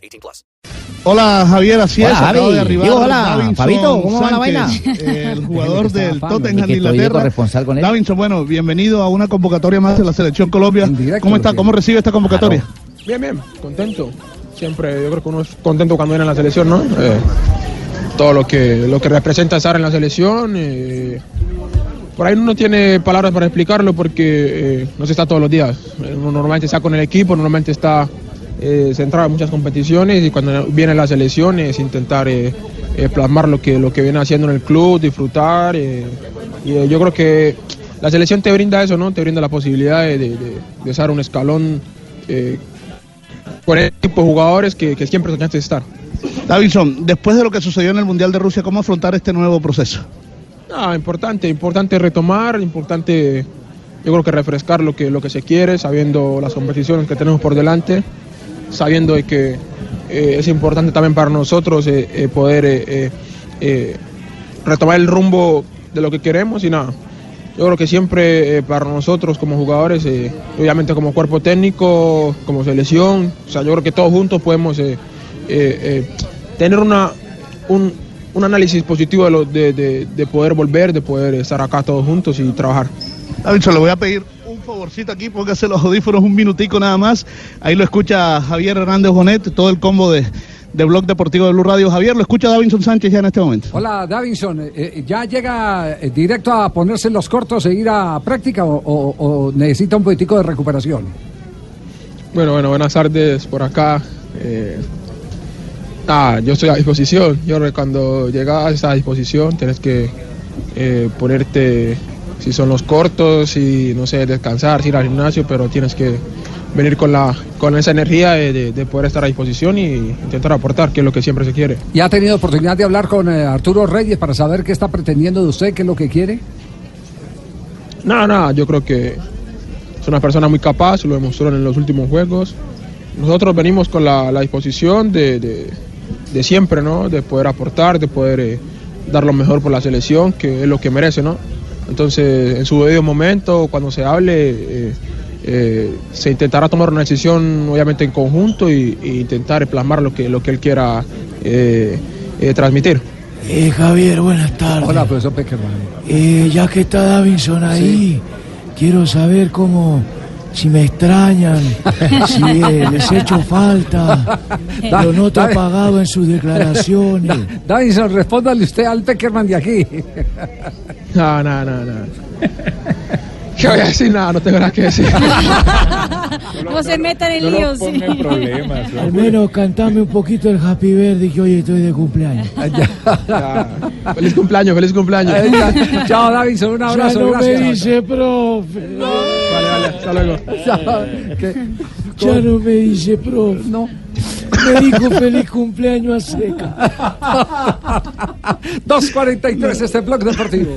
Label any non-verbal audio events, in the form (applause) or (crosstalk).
18 plus. Hola Javier, así Hola, es, acabo Javi. de arribar Digo, hola, Davinson Fabito, ¿cómo va la vaina? El (laughs) jugador del Tottenham de Inglaterra. con él. Davinson, bueno, bienvenido a una convocatoria más de la Selección Colombia. Directo, ¿Cómo está? ¿Cómo recibe esta convocatoria? Bien, bien, contento. Siempre yo creo que uno es contento cuando viene a la selección, ¿no? Eh, todo lo que, lo que representa estar en la selección. eh, por ahí uno no tiene palabras para explicarlo porque eh, no se está todos los días. Uno normalmente está con el equipo, normalmente está eh, centrado en muchas competiciones y cuando viene la selección es intentar eh, eh, plasmar lo que, lo que viene haciendo en el club, disfrutar. eh, y yo creo que la selección te brinda eso, ¿no? Te brinda la posibilidad de, de, de- estar un escalón con el tipo de jugadores que, que siempre soñaste estar. Davinson, después de lo que sucedió en el Mundial de Rusia, ¿cómo afrontar este nuevo proceso? Ah, importante, importante retomar, importante yo creo que refrescar lo que, lo que se quiere, sabiendo las competiciones que tenemos por delante, sabiendo que eh, es importante también para nosotros eh, eh, poder retomar el rumbo de lo que queremos y nada. Yo creo que siempre para nosotros como jugadores, obviamente como cuerpo técnico, como selección, o sea, yo creo que todos juntos podemos tener una, un, un análisis positivo de, lo- de, de- de poder volver, de poder estar acá todos juntos y trabajar. Davinson, le voy a pedir favorcito aquí, póngase los audífonos un minutico nada más. Ahí lo escucha Javier Hernández Bonet, todo el combo de, de Blog Deportivo de Blue Radio. Javier, lo escucha Davinson Sánchez ya en este momento. Hola, Davinson. eh, eh, ¿Ya llega eh, directo a ponerse los cortos e ir a práctica o, o- o necesita un poquitico de recuperación? Bueno, bueno, buenas tardes por acá. Eh, ah, yo estoy a disposición. Yo cuando llegas a disposición tienes que eh, ponerte, si son los cortos, y no sé, descansar, ir al gimnasio, pero tienes que venir con, la, con esa energía de, de- de poder estar a disposición y intentar aportar, que es lo que siempre se quiere. ¿Ya ha tenido oportunidad de hablar con eh, Arturo Reyes para saber qué está pretendiendo de usted, qué es lo que quiere? Nada, nada, yo creo que es una persona muy capaz, lo demostró en los últimos juegos. Nosotros venimos con la, la disposición de, de- de siempre, ¿no? De poder aportar, de poder eh, dar lo mejor por la selección, que es lo que merece, ¿no? Entonces, en su debido momento, cuando se hable, eh, eh, se intentará tomar una decisión, obviamente en conjunto, y, y intentar plasmar lo que, lo que él quiera eh, eh, transmitir. Eh, Javier, buenas tardes. Hola, profesor Peckerman. Eh, ya que está Davinson ahí, quiero saber cómo, si me extrañan, (laughs) si eh, les he hecho falta. Lo noto apagado en sus declaraciones. (laughs) Davinson, respóndale usted al Peckerman de aquí. No, no, no, no. (laughs) ¿Qué voy a decir? Nada, no tengo nada que decir. (laughs) No se metan en líos. sí. Al menos cantame un poquito el Happy Birthday que hoy estoy de cumpleaños. (laughs) Ya. (laughs) Feliz cumpleaños, feliz cumpleaños. Ya- Chao, Davinson, un Ya abrazo. no me dice profe. Vale, vale, hasta luego. Ya no me dice profe. No. Me dijo feliz cumpleaños a seca. 2.43 este blog deportivo.